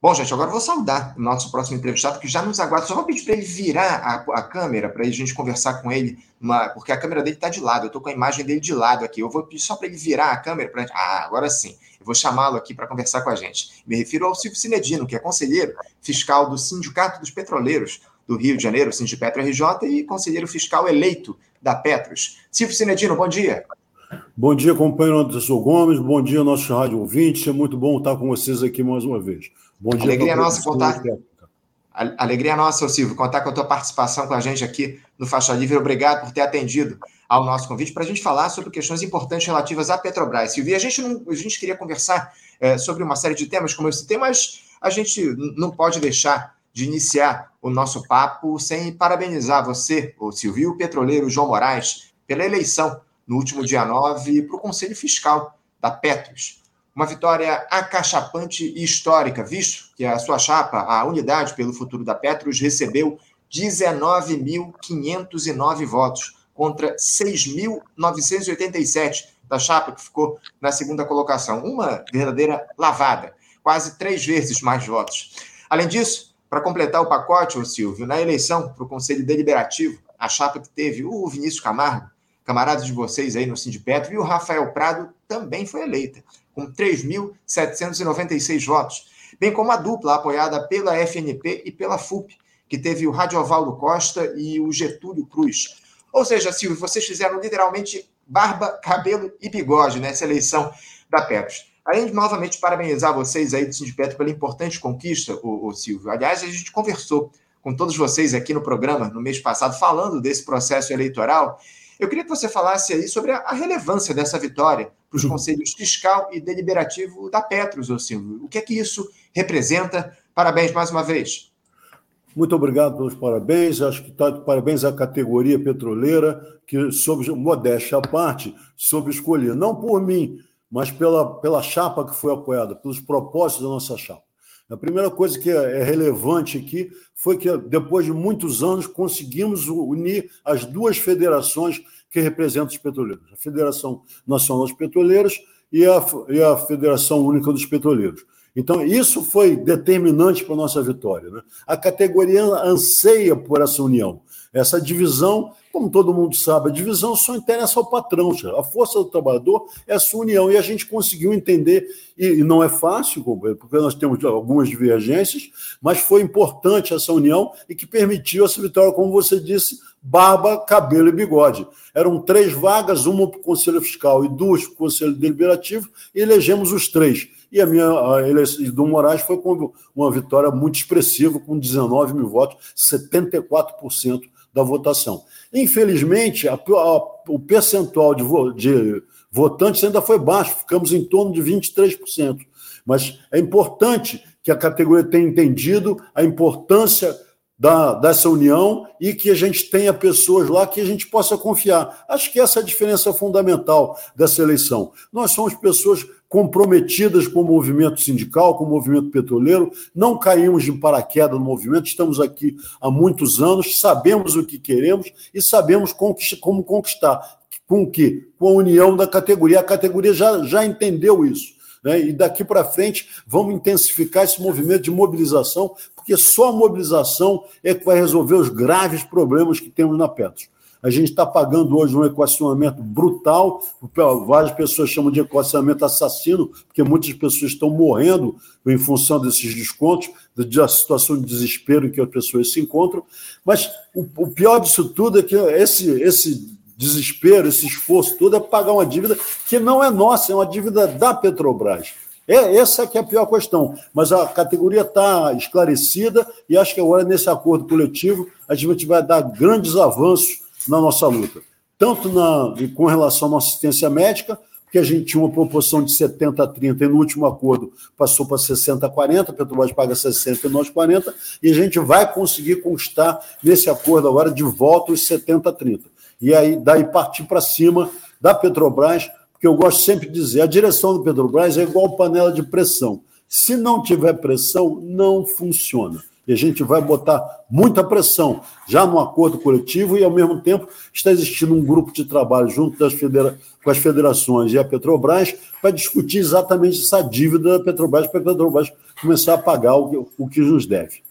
Bom, gente, agora vou saudar o nosso próximo entrevistado, que já nos aguarda. Só vou pedir para ele virar a, a câmera, para a gente conversar com ele, uma, porque a câmera dele está de lado, eu estou com a imagem dele de lado aqui. Eu vou pedir só para ele virar a câmera. Pra... Ah, agora sim. Eu vou chamá-lo aqui para conversar com a gente. Me refiro ao Silvio Cinedino, que é conselheiro fiscal do Sindicato dos Petroleiros do Rio de Janeiro, Sindipetro RJ, e conselheiro fiscal eleito da Petros. Silvio Cinedino, bom dia. Bom dia, companheiro Anderson Gomes. Bom dia, nossos rádio ouvintes. É muito bom estar com vocês aqui mais uma vez. Bom dia. Alegria nossa contar. Alegria nossa, Silvio, contar com a tua participação com a gente aqui no Faixa Livre. Obrigado por ter atendido ao nosso convite para a gente falar sobre questões importantes relativas à Petrobras. Silvio, a gente, não, a gente queria conversar é, sobre uma série de temas, como eu citei, mas a gente não pode deixar de iniciar o nosso papo sem parabenizar você, o Silvio, o petroleiro João Moraes, pela eleição no último dia 9 para o Conselho Fiscal da Petros. Uma vitória acachapante e histórica, visto que a sua chapa, a Unidade pelo Futuro da Petros, recebeu 19.509 votos contra 6.987 da chapa que ficou na segunda colocação. Uma verdadeira lavada, quase três vezes mais votos. Além disso, para completar o pacote, o Silvio, na eleição para o Conselho Deliberativo, a chapa que teve o Vinícius Camargo, camarada de vocês aí no Sindipetro, e o Rafael Prado também foi eleita, com 3.796 votos, bem como a dupla apoiada pela FNP e pela FUP, que teve o Radiovaldo Costa e o Getúlio Cruz. Ou seja, Silvio, vocês fizeram literalmente barba, cabelo e bigode nessa eleição da Petros. Além de novamente parabenizar vocês aí do Sindipetro pela importante conquista, o, Silvio. Aliás, a gente conversou com todos vocês aqui no programa no mês passado, falando desse processo eleitoral, eu queria que você falasse aí sobre a, relevância dessa vitória para os uhum. conselhos fiscal e deliberativo da Petros, ô Silvio. O que é que isso representa? Parabéns mais uma vez. Muito obrigado pelos parabéns. Acho que está de parabéns à categoria petroleira, que, sob modéstia à parte, soube escolher, não por mim, mas pela, pela chapa que foi apoiada, pelos propósitos da nossa chapa. A primeira coisa que é, é relevante aqui foi que, depois de muitos anos, conseguimos unir as duas federações que representam os petroleiros: a Federação Nacional dos Petroleiros e a, e a Federação Única dos Petroleiros. Então, isso foi determinante para a nossa vitória. Né? A categoria anseia por essa união. Essa divisão, como todo mundo sabe, a divisão só interessa ao patrão. A força do trabalhador é a sua união. E a gente conseguiu entender, e não é fácil, porque nós temos algumas divergências, mas foi importante essa união e que permitiu essa vitória, como você disse, barba, cabelo e bigode. Eram três vagas, uma para o Conselho Fiscal e duas para o Conselho Deliberativo, e elegemos os três. E a minha a eleição do Moraes foi com uma vitória muito expressiva, com 19 mil votos, 74% da votação. Infelizmente, a, a, o percentual de, de votantes ainda foi baixo, ficamos em torno de 23%. Mas é importante que a categoria tenha entendido a importância da, dessa união e que a gente tenha pessoas lá que a gente possa confiar. Acho que essa é a diferença fundamental dessa eleição. Nós somos pessoas comprometidas com o movimento sindical, com o movimento petroleiro, não caímos de paraquedas no movimento, estamos aqui há muitos anos, sabemos o que queremos e sabemos como conquistar. Com o quê? Com a união da categoria. A categoria já, já entendeu isso. Né? E daqui para frente vamos intensificar esse movimento de mobilização, porque só a mobilização é que vai resolver os graves problemas que temos na Petros. A gente está pagando hoje um equacionamento brutal, várias pessoas chamam de equacionamento assassino, porque muitas pessoas estão morrendo em função desses descontos, da situação de desespero em que as pessoas se encontram. Mas o, pior disso tudo é que esse, esse desespero, esse esforço todo é pagar uma dívida que não é nossa, é uma dívida da Petrobras. É, essa que é a pior questão. Mas a categoria está esclarecida e acho que agora, nesse acordo coletivo, a gente vai dar grandes avanços na nossa luta. Tanto na, com relação à nossa assistência médica, porque a gente tinha uma proporção de 70 a 30 e no último acordo passou para 60 a 40, a Petrobras paga 60 e nós 40, e a gente vai conseguir conquistar nesse acordo agora de volta os 70 a 30 e aí daí partir para cima da Petrobras, porque eu gosto sempre de dizer, a direção do Petrobras é igual panela de pressão. Se não tiver pressão, não funciona. E a gente vai botar muita pressão já no acordo coletivo e, ao mesmo tempo, está existindo um grupo de trabalho junto das federa com as federações e a Petrobras para discutir exatamente essa dívida da Petrobras para a Petrobras começar a pagar o que, o que nos deve.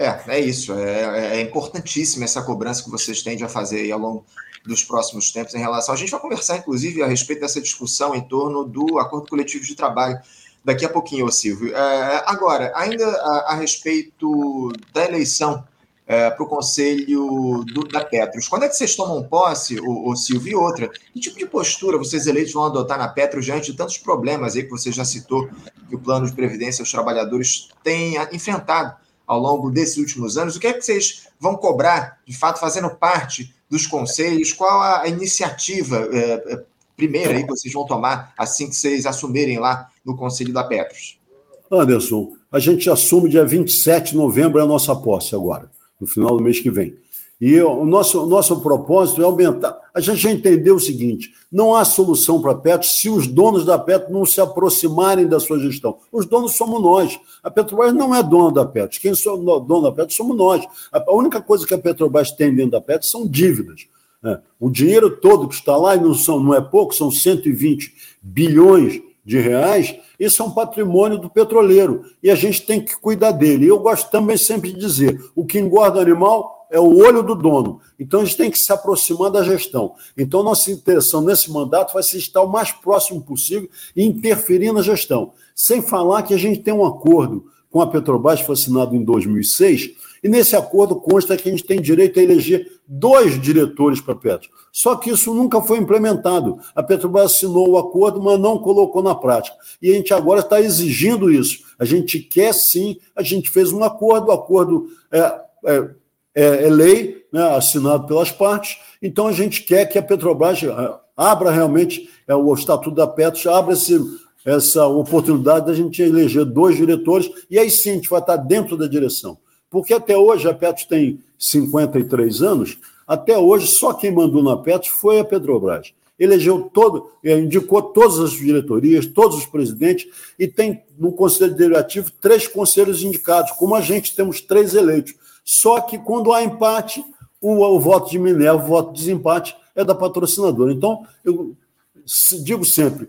É, é isso. É, é importantíssima essa cobrança que vocês tendem a fazer ao longo dos próximos tempos em relação. A gente vai conversar, inclusive, a respeito dessa discussão em torno do acordo coletivo de trabalho daqui a pouquinho, Silvio. É, agora, ainda a, a, respeito da eleição é, para o Conselho do, da Petros, quando é que vocês tomam posse, o, Silvio, e outra? Que tipo de postura vocês eleitos vão adotar na Petros diante de tantos problemas aí que você já citou que o plano de previdência dos trabalhadores tem enfrentado ao longo desses últimos anos? O que é que vocês vão cobrar, de fato, fazendo parte dos conselhos? Qual a iniciativa é, é primeira aí que vocês vão tomar assim que vocês assumirem lá no Conselho da Petros? Anderson, a gente assume dia 27 de novembro a nossa posse agora, no final do mês que vem. E o nosso, o nosso propósito é aumentar. A gente já entendeu o seguinte: não há solução para a Petro se os donos da Petro não se aproximarem da sua gestão. Os donos somos nós. A Petrobras não é dona da Petro. Quem é dono da Petro somos nós. A única coisa que a Petrobras tem dentro da Petro são dívidas. É. O dinheiro todo que está lá, e não, são, não é pouco, são 120 bilhões de reais, isso é um patrimônio do petroleiro e a gente tem que cuidar dele. Eu gosto também sempre de dizer: o que engorda o animal é o olho do dono. Então a gente tem que se aproximar da gestão. Então nossa intenção nesse mandato vai ser estar o mais próximo possível e interferir na gestão. Sem falar que a gente tem um acordo com a Petrobras, foi assinado em 2006, e nesse acordo consta que a gente tem direito a eleger dois diretores para Petro. Só que isso nunca foi implementado. A Petrobras assinou o acordo, mas não colocou na prática. E a gente agora está exigindo isso. A gente quer sim, a gente fez um acordo, o acordo é, é, é, é lei, né, assinado pelas partes, então a gente quer que a Petrobras é, abra realmente é, o Estatuto da Petro, abra esse, essa oportunidade da gente eleger dois diretores, e aí sim a gente vai estar dentro da direção. Porque até hoje a Petro tem 53 anos, até hoje só quem mandou na Petro foi a Petrobras. Elegeu todo, eh, indicou todas as diretorias, todos os presidentes, e tem no Conselho Deliberativo três conselhos indicados, como a gente temos três eleitos. Só que quando há empate, o, o voto de Minerva, o voto de desempate, é da patrocinadora. Então, eu digo sempre,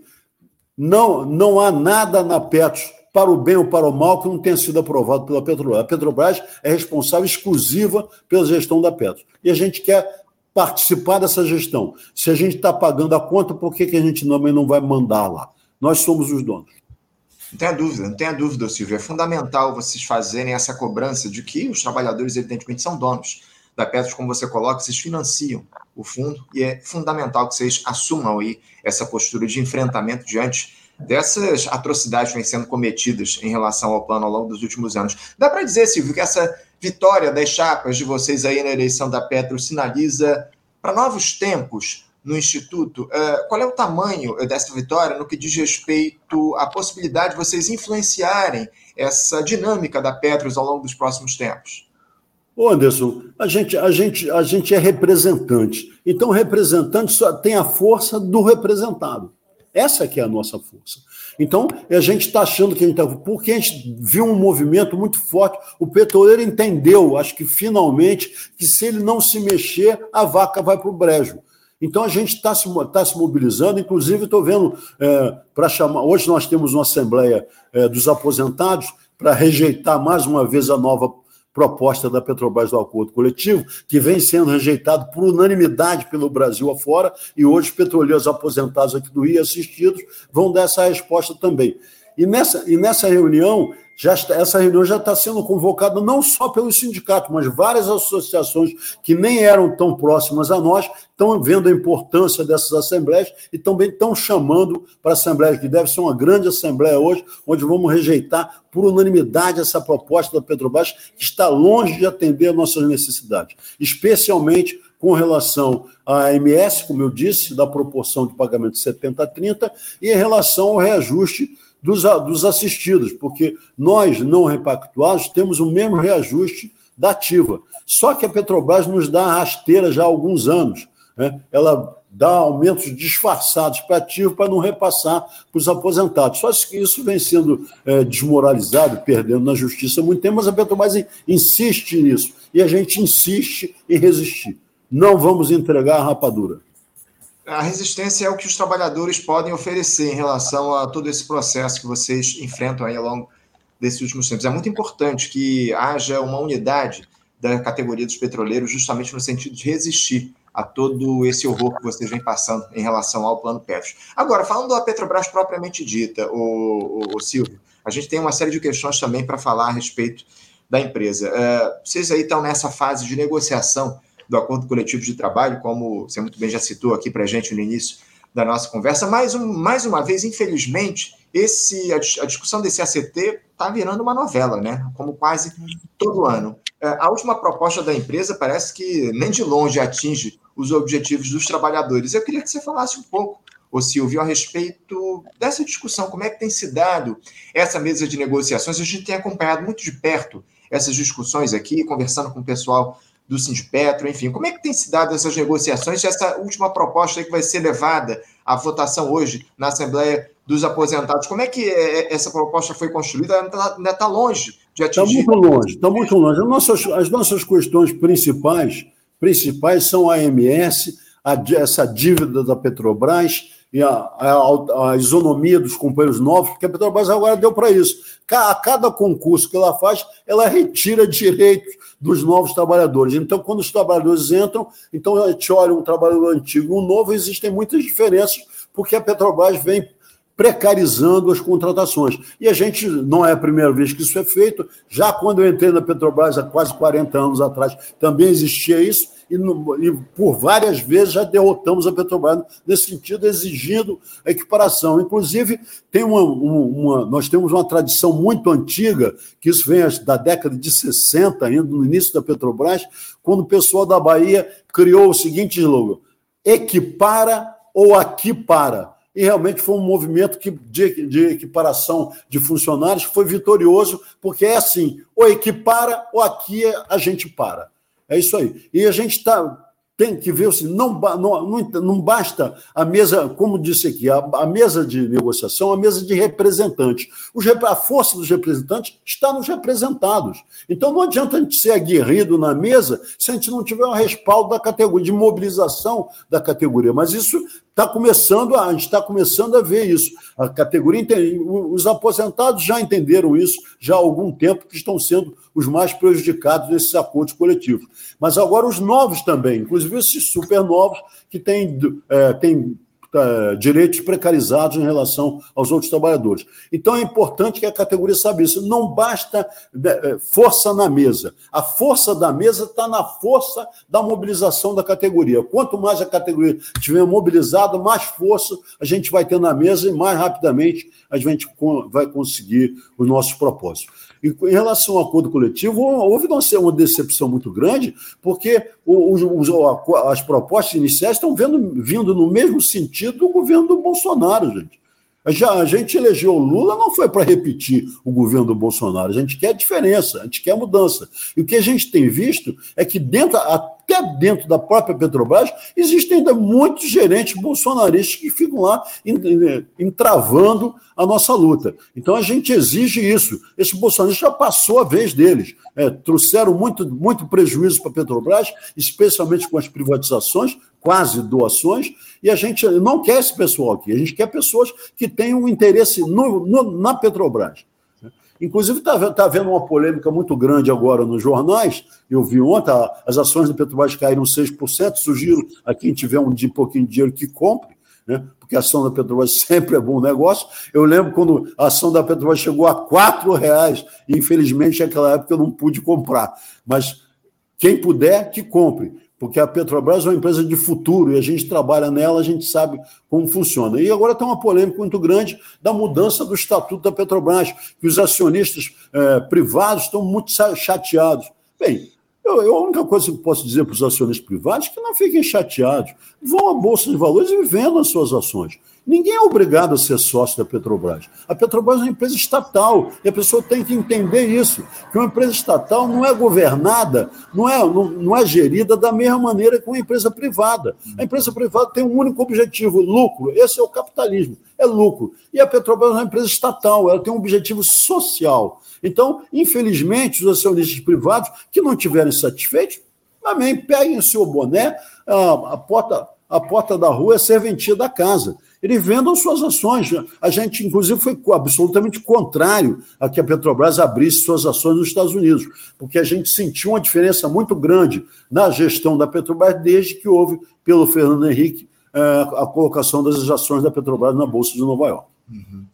não, não há nada na Petro para o bem ou para o mal que não tenha sido aprovado pela Petrobras. A Petrobras é responsável exclusiva pela gestão da Petro. E a gente quer participar dessa gestão. Se a gente está pagando a conta, por que, que a gente também não vai mandar lá? Nós somos os donos. Não tenha dúvida, não tenha dúvida, Silvio. É fundamental vocês fazerem essa cobrança de que os trabalhadores, evidentemente, são donos da Petros, como você coloca, vocês financiam o fundo e é fundamental que vocês assumam aí essa postura de enfrentamento diante dessas atrocidades que vêm sendo cometidas em relação ao plano ao longo dos últimos anos. Dá para dizer, Silvio, que essa vitória das chapas de vocês aí na eleição da Petro sinaliza para novos tempos no Instituto. Uh, qual é o tamanho dessa vitória no que diz respeito à possibilidade de vocês influenciarem essa dinâmica da Petros ao longo dos próximos tempos? Ô Anderson, a gente, a, gente, a gente é representante. Então, representante só tem a força do representado. Essa que é a nossa força. Então, a gente está achando que a gente está. Porque a gente viu um movimento muito forte. O petroleiro entendeu, acho que finalmente, que se ele não se mexer, a vaca vai para o brejo. Então a gente está se, tá se mobilizando, inclusive estou vendo é, para chamar. Hoje nós temos uma Assembleia é, dos Aposentados para rejeitar mais uma vez a nova proposta da Petrobras do acordo coletivo, que vem sendo rejeitado por unanimidade pelo Brasil afora, e hoje os petroleiros aposentados aqui do Rio assistidos vão dar essa resposta também. E nessa, e nessa reunião, já está, essa reunião já está sendo convocada não só pelo sindicato, mas várias associações que nem eram tão próximas a nós estão vendo a importância dessas assembleias e também estão chamando para a Assembleia, que deve ser uma grande Assembleia hoje, onde vamos rejeitar por unanimidade essa proposta da Petrobras, que está longe de atender nossas necessidades, especialmente com relação à MS, como eu disse, da proporção de pagamento de 70 a 30, e em relação ao reajuste dos, dos assistidos, porque nós, não repactuados, temos o mesmo reajuste da ativa. Só que a Petrobras nos dá rasteira já há alguns anos. né, ela dá aumentos disfarçados para ativo para não repassar para os aposentados. Só que isso vem sendo é, desmoralizado, perdendo na justiça há muito tempo, mas a Petrobras insiste nisso. E a gente insiste em resistir. Não vamos entregar a rapadura. A resistência é o que os trabalhadores podem oferecer em relação a todo esse processo que vocês enfrentam aí ao longo desses últimos tempos. É muito importante que haja uma unidade da categoria dos petroleiros, justamente no sentido de resistir a todo esse horror que vocês vêm passando em relação ao plano Petros. Agora, falando da Petrobras propriamente dita, o, o, o Silvio, a gente tem uma série de questões também para falar a respeito da empresa. Uh, vocês aí estão nessa fase de negociação do acordo coletivo de trabalho, como você muito bem já citou aqui para a gente no início da nossa conversa. Mais, um, mais uma vez, infelizmente, esse, a, a discussão desse ACT está virando uma novela, né? Como quase todo ano. É, a última proposta da empresa parece que nem de longe atinge os objetivos dos trabalhadores. Eu queria que você falasse um pouco, ô Silvio, a respeito dessa discussão, como é que tem se dado essa mesa de negociações. A gente tem acompanhado muito de perto essas discussões aqui, conversando com o pessoal do Sindipetro, enfim. Como é que tem se dado essas negociações? Essa última proposta que vai ser levada à votação hoje na Assembleia dos Aposentados, como é que é, é, essa proposta foi construída? Ainda está longe de atingir... Está muito longe, está muito longe. As nossas, as nossas questões principais, principais são a AMS, a, essa dívida da Petrobras e a, a, a, isonomia dos companheiros novos, porque a Petrobras agora deu para isso. A cada concurso que ela faz, ela retira direitos dos novos trabalhadores. Então, quando os trabalhadores entram, então a gente olha um trabalhador antigo e um novo, existem muitas diferenças, porque a Petrobras vem precarizando as contratações. E a gente, não é a primeira vez que isso é feito, já quando eu entrei na Petrobras há quase 40 anos atrás, também existia isso, e, no, e por várias vezes já derrotamos a Petrobras nesse sentido, exigindo a equiparação. Inclusive, tem uma, uma, nós temos uma tradição muito antiga, que isso vem da década de 60, ainda no início da Petrobras, quando o pessoal da Bahia criou o seguinte slogan: equipara ou aqui para e realmente foi um movimento que, de, de, equiparação de funcionários que foi vitorioso, porque é assim: ou equipara, ou aqui a gente para. É isso aí. E a gente está tem que ver assim, não, não, não basta a mesa, como disse aqui, a, a mesa de negociação, a mesa de representantes. Os, a força dos representantes está nos representados. Então não adianta a gente ser aguerrido na mesa se a gente não tiver um respaldo da categoria, de mobilização da categoria. Mas isso está começando, a, a gente está começando a ver isso. A categoria os aposentados já entenderam isso já há algum tempo que estão sendo os mais prejudicados nesses acordos coletivos. Mas agora os novos também, inclusive esses super novos que têm, é, têm direitos precarizados em relação aos outros trabalhadores. Então é importante que a categoria saiba isso. Não basta é, força na mesa. A força da mesa está na força da mobilização da categoria. Quanto mais a categoria estiver mobilizada, mais força a gente vai ter na mesa e mais rapidamente a gente vai conseguir os nossos propósitos. Em relação ao acordo coletivo, houve uma decepção muito grande, porque os, as propostas iniciais estão vendo, vindo no mesmo sentido do governo do Bolsonaro, gente. Já, a gente elegeu o Lula não foi para repetir o governo do Bolsonaro, a gente quer diferença, a gente quer mudança. E o que a gente tem visto é que dentro, até dentro da própria Petrobras, existem ainda muitos gerentes bolsonaristas que ficam lá entravando a nossa luta. Então a gente exige isso. Esse bolsonarista já passou a vez deles. É, trouxeram muito, muito prejuízo para a Petrobras, especialmente com as privatizações, quase doações, e a gente não quer esse pessoal aqui, a gente quer pessoas que tenham interesse no, no, na Petrobras. Inclusive, está tá havendo uma polêmica muito grande agora nos jornais. Eu vi ontem, as ações da Petrobras caíram 6%. Sugiro a quem tiver um pouquinho de dinheiro que compre, né? porque a ação da Petrobras sempre é bom negócio. Eu lembro quando a ação da Petrobras chegou a R$ reais e, infelizmente, naquela época eu não pude comprar. Mas quem puder, que compre porque a Petrobras é uma empresa de futuro e a gente trabalha nela, a gente sabe como funciona. E agora tem uma polêmica muito grande da mudança do estatuto da Petrobras, que os acionistas é, privados estão muito chateados. Bem, eu, eu, a única coisa que posso dizer para os acionistas privados é que não fiquem chateados. Vão à Bolsa de Valores e vendam as suas ações. Ninguém é obrigado a ser sócio da Petrobras. A Petrobras é uma empresa estatal e a pessoa tem que entender isso, que uma empresa estatal não é governada, não é, não, não é gerida da mesma maneira que uma empresa privada. A empresa privada tem um único objetivo, lucro. Esse é o capitalismo, é lucro. E a Petrobras é uma empresa estatal, ela tem um objetivo social. Então, infelizmente, os acionistas privados que não estiverem satisfeitos, também peguem o seu boné, a, a porta a porta da rua é serventia da casa. Eles vendam suas ações. A gente, inclusive, foi absolutamente contrário a que a Petrobras abrisse suas ações nos Estados Unidos, porque a gente sentiu uma diferença muito grande na gestão da Petrobras desde que houve, pelo Fernando Henrique, eh, a colocação das ações da Petrobras na Bolsa de Nova York. Uhum.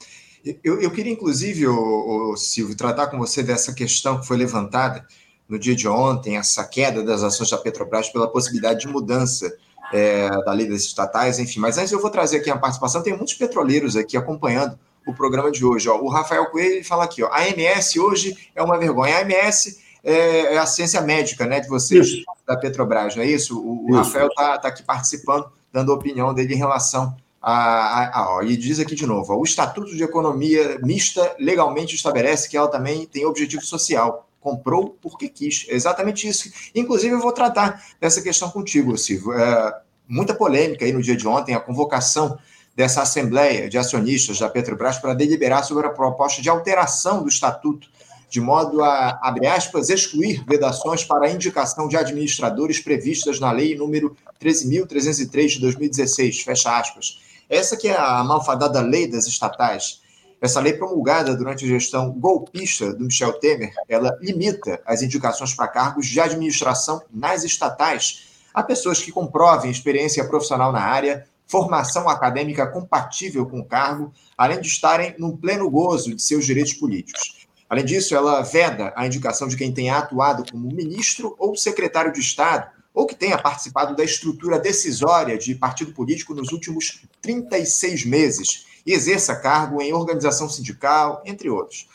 Eu, eu, queria, inclusive, o, o, Silvio, tratar com você dessa questão que foi levantada no dia de ontem, essa queda das ações da Petrobras pela possibilidade de mudança é, da lei das estatais, enfim. Mas antes eu vou trazer aqui a participação, tem muitos petroleiros aqui acompanhando o programa de hoje. Ó. O Rafael Coelho fala aqui, ó, a AMS hoje é uma vergonha. A AMS é, é a ciência médica né, de vocês, isso. da Petrobras, não é isso? O, isso. Rafael está tá aqui participando, dando a opinião dele em relação a, a, a, ó, e diz aqui de novo: ó, o Estatuto de Economia Mista legalmente estabelece que ela também tem objetivo social comprou porque quis. É exatamente isso. Inclusive, eu vou tratar dessa questão contigo, Silvio. É, muita polêmica aí no dia de ontem, a convocação dessa Assembleia de Acionistas da Petrobras para deliberar sobre a proposta de alteração do estatuto, de modo a, abre aspas, excluir vedações para a indicação de administradores previstas na lei número 13.303 de 2016, fecha aspas. Essa que é a malfadada lei das estatais, essa lei promulgada durante a gestão golpista do Michel Temer, ela limita as indicações para cargos de administração nas estatais a pessoas que comprovem experiência profissional na área, formação acadêmica compatível com o cargo, além de estarem no pleno gozo de seus direitos políticos. Além disso, ela veda a indicação de quem tenha atuado como ministro ou secretário de Estado, ou que tenha participado da estrutura decisória de partido político nos últimos 36 meses, e exerça cargo em organização sindical, entre outros.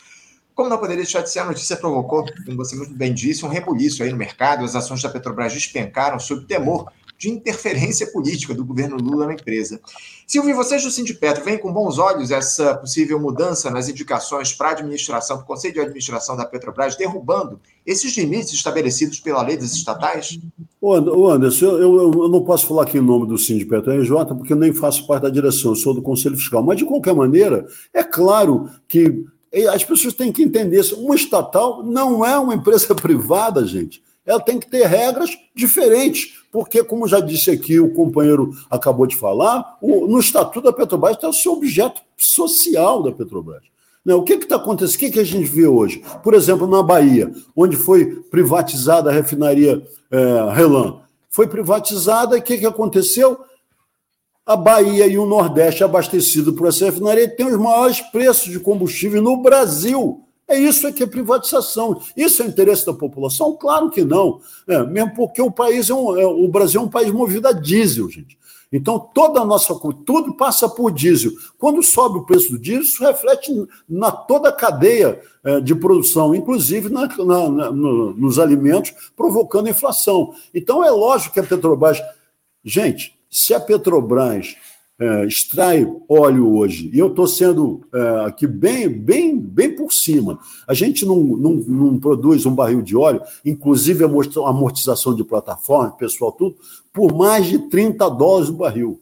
Como não poderia deixar de ser, a notícia provocou, como você muito bem disse, um rebuliço aí no mercado. As ações da Petrobras despencaram sob temor de interferência política do governo Lula na empresa. Silvio, vocês do Sindipetro veem com bons olhos essa possível mudança nas indicações para a administração, para o Conselho de Administração da Petrobras, derrubando esses limites estabelecidos pela lei das estatais? Ô Anderson, eu, eu, eu não posso falar aqui em nome do Sindipetro RJ, porque eu nem faço parte da direção, eu sou do Conselho Fiscal. Mas, de qualquer maneira, é claro que as pessoas têm que entender isso. Uma estatal não é uma empresa privada, gente. Ela tem que ter regras diferentes porque, como já disse aqui, o companheiro acabou de falar, o, no Estatuto da Petrobras está o seu objeto social da Petrobras. Né? O que está acontecendo? O que, que a gente vê hoje? Por exemplo, na Bahia, onde foi privatizada a refinaria é, Relan. Foi privatizada e o que, que aconteceu? A Bahia e o Nordeste, abastecido por essa refinaria, têm os maiores preços de combustível no Brasil. É isso que é privatização. Isso é interesse da população? Claro que não. É, mesmo porque o país é, um, é o Brasil é um país movido a diesel, gente. Então, toda a nossa tudo passa por diesel. Quando sobe o preço do diesel, isso reflete na toda a cadeia é, de produção, inclusive na, na, na, no, nos alimentos, provocando inflação. Então, é lógico que a Petrobras. Gente, se a Petrobras é, extrai óleo hoje, e eu estou sendo é, aqui bem, bem, bem por cima. A gente não, não, não, produz um barril de óleo, inclusive a amortização de plataforma, pessoal, tudo, por mais de 30 dólares o barril.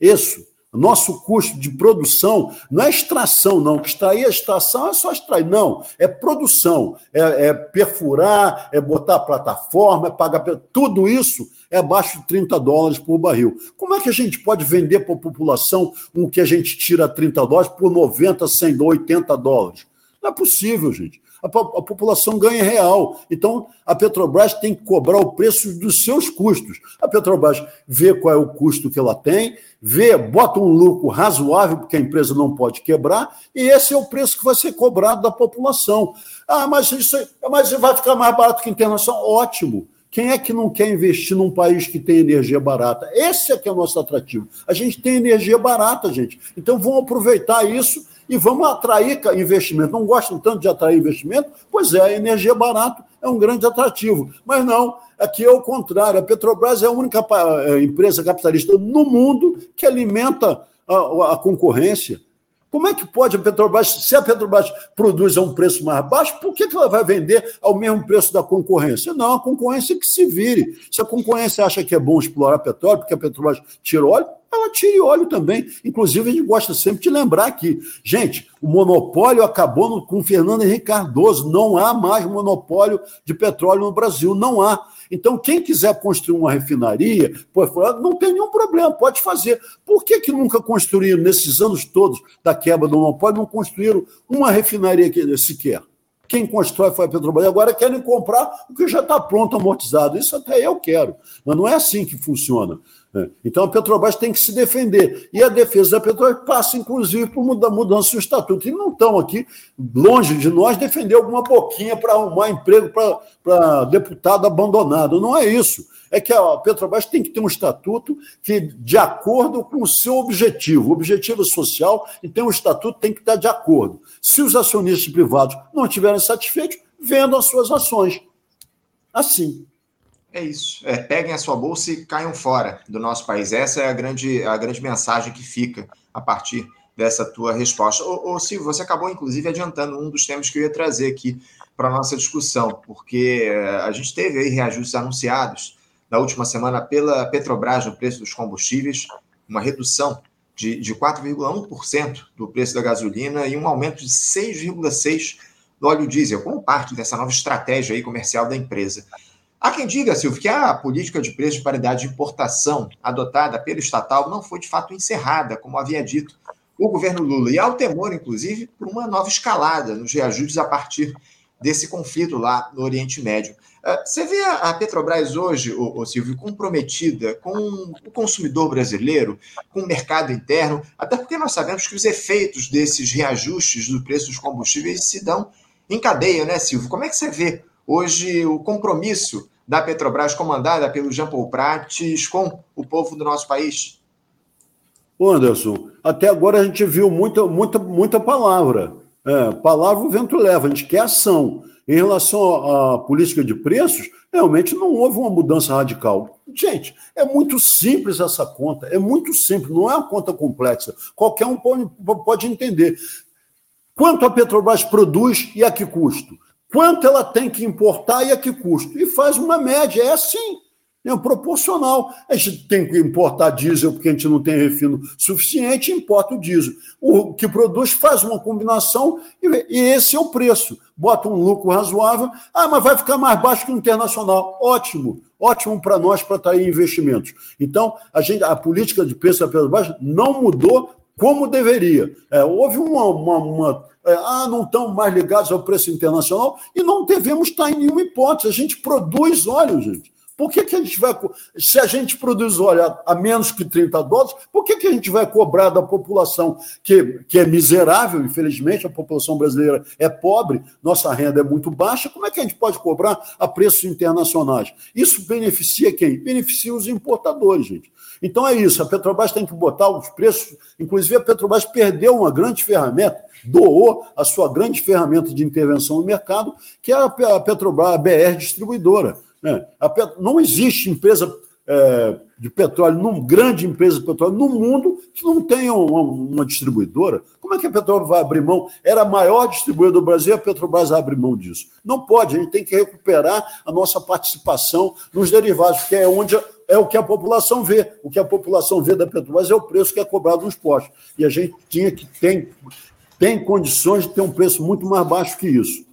Isso. Nosso custo de produção não é extração, não. Extrair a extração é só extrair. Não, é produção. É, é perfurar, é botar a plataforma, é pagar. Tudo isso é abaixo de 30 dólares por barril. Como é que a gente pode vender para a população um que a gente tira 30 dólares por 90, 100, 80 dólares? Não é possível, gente. A, a, população ganha real. Então, a Petrobras tem que cobrar o preço dos seus custos. A Petrobras vê qual é o custo que ela tem, vê, bota um lucro razoável, porque a empresa não pode quebrar, e esse é o preço que vai ser cobrado da população. Ah, mas isso mas vai ficar mais barato que internacional? Ótimo. Quem é que não quer investir num país que tem energia barata? Esse é que é o nosso atrativo. A gente tem energia barata, gente. Então vamos aproveitar isso e vamos atrair investimento. Não gostam tanto de atrair investimento? Pois é, a energia barata é um grande atrativo. Mas não, aqui é o contrário. A Petrobras é a única eh, empresa capitalista no mundo que alimenta a, a concorrência. Como é que pode a Petrobras, se a Petrobras produz a um preço mais baixo, por que, que ela vai vender ao mesmo preço da concorrência? Não, a concorrência que se vire. Se a concorrência acha que é bom explorar petróleo, porque a Petrobras tira óleo, ela tire óleo também. Inclusive, a gente gosta sempre de lembrar aqui. Gente, o monopólio acabou no, com Fernando Henrique Cardoso. Não há mais monopólio de petróleo no Brasil. Não há. Então, quem quiser construir uma refinaria, não tem nenhum problema, pode fazer. Por que, que nunca construíram, nesses anos todos da quebra do monopólio, não construíram uma refinaria sequer? Quem constrói foi a Petrobras. Agora querem comprar o que já está pronto, amortizado. Isso até eu quero. Mas não é assim que funciona. É. Então a Petrobras tem que se defender. E a defesa da Petrobras passa, inclusive, por mudança do estatuto. E não estão aqui, longe de nós, defender alguma boquinha para arrumar emprego para deputado abandonado. Não é isso. É que a Petrobras tem que ter um estatuto que, de acordo com o seu objetivo, o objetivo social, então o estatuto tem que estar de acordo. Se os acionistas privados não estiverem satisfeitos, vendam as suas ações. Assim. É isso. É, peguem a sua bolsa e caiam fora do nosso país. Essa é a grande, a grande mensagem que fica a partir dessa tua resposta. Ô, ô Silvio, você acabou, inclusive, adiantando um dos temas que eu ia trazer aqui para a nossa discussão, porque eh, a gente teve aí reajustes anunciados na última semana pela Petrobras no preço dos combustíveis, uma redução de, de 4,1% do preço da gasolina e um aumento de 6,6% do óleo diesel, como parte dessa nova estratégia aí comercial da empresa. Há quem diga, Silvio, que a política de preço de paridade de importação adotada pelo estatal não foi de fato encerrada, como havia dito o governo Lula. E há o temor, inclusive, por uma nova escalada nos reajustes a partir desse conflito lá no Oriente Médio. Ah, você vê a Petrobras hoje, o Silvio, comprometida com o consumidor brasileiro, com o mercado interno, até porque nós sabemos que os efeitos desses reajustes do preço dos combustíveis se dão em cadeia, né, Silvio? Como é que você vê hoje o compromisso da Petrobras, comandada pelo Jean Paul Prates, com o povo do nosso país? Anderson, até agora a gente viu muita, muita, muita palavra. É, palavra o vento leva, a gente quer ação. Em relação à política de preços, realmente não houve uma mudança radical. Gente, é muito simples essa conta, é muito simples, não é uma conta complexa. Qualquer um pode, pode entender. Quanto a Petrobras produz e a que custo? Quanto ela tem que importar e a que custo. E faz uma média, é assim, é proporcional. A gente tem que importar diesel porque a gente não tem refino suficiente, importa o diesel. O que produz faz uma combinação e, esse é o preço. Bota um lucro razoável. Ah, mas vai ficar mais baixo que o internacional. Ótimo, ótimo para nós para estar em investimentos. Então, a, gente, a política de preço da Petrobras não mudou como deveria. É, houve uma, uma, uma é, ah, não estão mais ligados ao preço internacional e não devemos estar em nenhuma hipótese. A gente produz óleo, gente. Por que, que a gente vai. Se a gente produz óleo a, a menos que 30 dólares, por que, que a gente vai cobrar da população que, que é miserável? Infelizmente, a população brasileira é pobre, nossa renda é muito baixa. Como é que a gente pode cobrar a preços internacionais? Isso beneficia quem? Beneficia os importadores, gente. Então é isso, a Petrobras tem que botar os preços, inclusive a Petrobras perdeu uma grande ferramenta, doou a sua grande ferramenta de intervenção no mercado, que é a Petrobras, a BR distribuidora. Né? Pet... Não existe empresa é, de petróleo, num, grande empresa de petróleo no mundo que não tenha uma, uma, distribuidora. Como é que a Petrobras vai abrir mão? Era a maior distribuidora do Brasil, a Petrobras abre mão disso. Não pode, a gente tem que recuperar a nossa participação nos derivados, que é onde é o que a população vê. O que a população vê da Petrobras é o preço que é cobrado nos postos. E a gente tinha que tem, tem condições de ter um preço muito mais baixo que isso.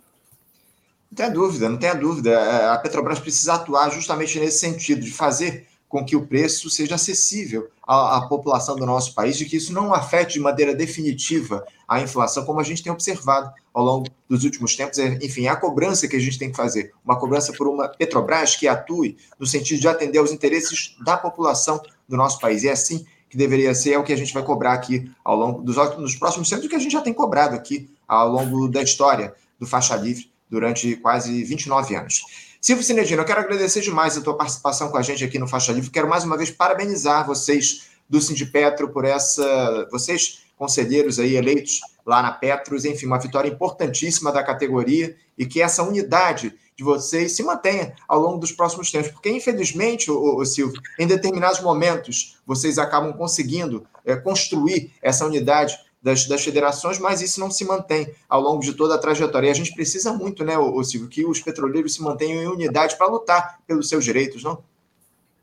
Não tenha dúvida, não tenha dúvida. É, a Petrobras precisa atuar justamente nesse sentido, de fazer com que o preço seja acessível à, à, população do nosso país e que isso não afete de maneira definitiva a inflação, como a gente tem observado ao longo dos últimos tempos. É, enfim, é a cobrança que a gente tem que fazer, uma cobrança por uma Petrobras que atue no sentido de atender aos interesses da população do nosso país. E é assim que deveria ser, é o que a gente vai cobrar aqui ao longo dos, dos próximos tempos, o que a gente já tem cobrado aqui ao longo da história do Faixa Livre durante quase 29 anos. Silvio Cinedino, eu quero agradecer demais a tua participação com a gente aqui no Faixa Livre. Quero mais uma vez parabenizar vocês do Sindipetro por essa. Vocês, conselheiros aí eleitos lá na Petros, enfim, uma vitória importantíssima da categoria e que essa unidade de vocês se mantenha ao longo dos próximos tempos, porque infelizmente, o, Silvio, em determinados momentos vocês acabam conseguindo é, construir essa unidade das, das, federações, mas isso não se mantém ao longo de toda a trajetória. E a gente precisa muito, né, Silvio, que os petroleiros se mantenham em unidade para lutar pelos seus direitos, não?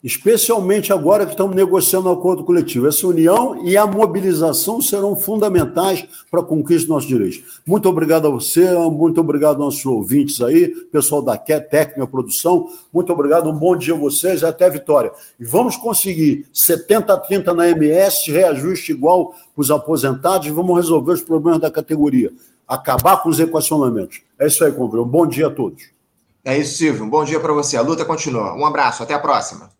Especialmente agora que estamos negociando o acordo coletivo. Essa união e a mobilização serão fundamentais para a conquista dos nossos direitos. Muito obrigado a você, muito obrigado aos nossos ouvintes aí, pessoal da técnica, produção, muito obrigado, um bom dia a vocês e até a vitória. E vamos conseguir 70 a 30 na MS, reajuste igual para os aposentados, e vamos resolver os problemas da categoria, acabar com os equacionamentos. É isso aí, Congrão. Um bom dia a todos. É isso, Silvio. Um bom dia para você. A luta continua. Um abraço, até a próxima.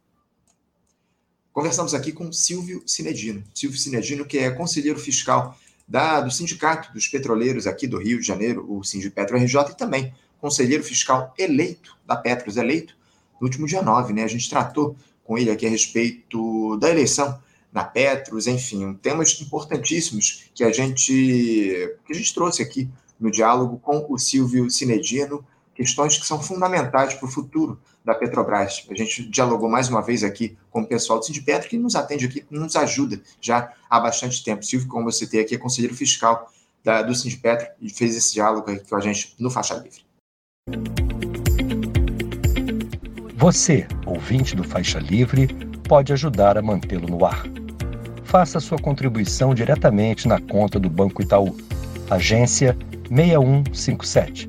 Conversamos aqui com Silvio Cinedino. Silvio Cinedino, que é conselheiro fiscal da, do Sindicato dos Petroleiros aqui do Rio de Janeiro, o Sindipetro RJ, e também conselheiro fiscal eleito da Petros, eleito no último dia 9, né? A gente tratou com ele aqui a respeito da eleição na Petros, enfim, temas importantíssimos que a gente que a gente trouxe aqui no diálogo com o Silvio Cinedino, questões que são fundamentais para o futuro da Petrobras. A gente dialogou mais uma vez aqui com o pessoal do Sindipetro, que nos atende aqui, nos ajuda já há bastante tempo. Silvio, como você tem aqui, é conselheiro fiscal da, do Sindipetro e fez esse diálogo aqui com a gente no Faixa Livre. Você, ouvinte do Faixa Livre, pode ajudar a mantê-lo no ar. Faça sua contribuição diretamente na conta do Banco Itaú, agência 6157,